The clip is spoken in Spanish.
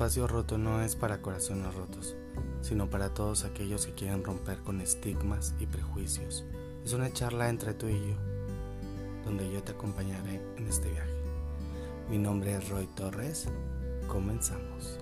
espacio roto no es para corazones rotos, sino para todos aquellos que quieren romper con estigmas y prejuicios. Es una charla entre tú y yo, donde yo te acompañaré en este viaje. Mi nombre es Roy Torres. Comenzamos.